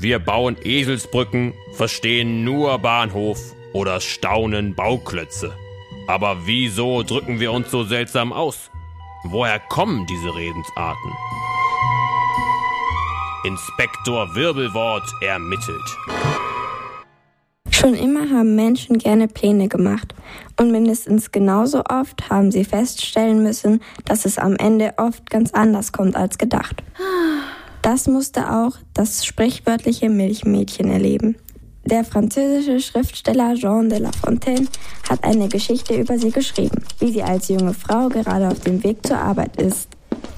Wir bauen Eselsbrücken, verstehen nur Bahnhof oder staunen Bauklötze. Aber wieso drücken wir uns so seltsam aus? Woher kommen diese Redensarten? Inspektor Wirbelwort ermittelt. Schon immer haben Menschen gerne Pläne gemacht und mindestens genauso oft haben sie feststellen müssen, dass es am Ende oft ganz anders kommt als gedacht. Das musste auch das sprichwörtliche Milchmädchen erleben. Der französische Schriftsteller Jean de La Fontaine hat eine Geschichte über sie geschrieben, wie sie als junge Frau gerade auf dem Weg zur Arbeit ist.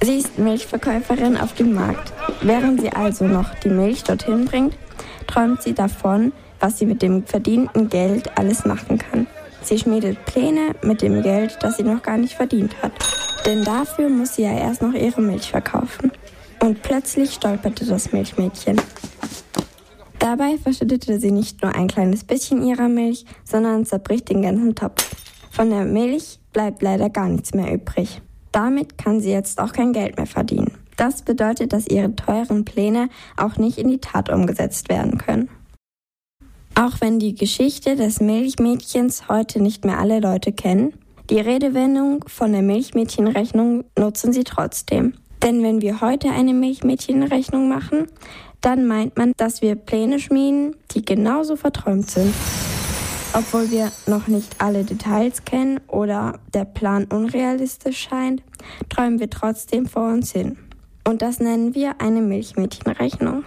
Sie ist Milchverkäuferin auf dem Markt. Während sie also noch die Milch dorthin bringt, träumt sie davon, was sie mit dem verdienten Geld alles machen kann. Sie schmiedet Pläne mit dem Geld, das sie noch gar nicht verdient hat. Denn dafür muss sie ja erst noch ihre Milch verkaufen. Und plötzlich stolperte das Milchmädchen. Dabei verschüttete sie nicht nur ein kleines bisschen ihrer Milch, sondern zerbricht den ganzen Topf. Von der Milch bleibt leider gar nichts mehr übrig. Damit kann sie jetzt auch kein Geld mehr verdienen. Das bedeutet, dass ihre teuren Pläne auch nicht in die Tat umgesetzt werden können. Auch wenn die Geschichte des Milchmädchens heute nicht mehr alle Leute kennen, die Redewendung von der Milchmädchenrechnung nutzen sie trotzdem. Denn wenn wir heute eine Milchmädchenrechnung machen, dann meint man, dass wir Pläne schmieden, die genauso verträumt sind. Obwohl wir noch nicht alle Details kennen oder der Plan unrealistisch scheint, träumen wir trotzdem vor uns hin. Und das nennen wir eine Milchmädchenrechnung.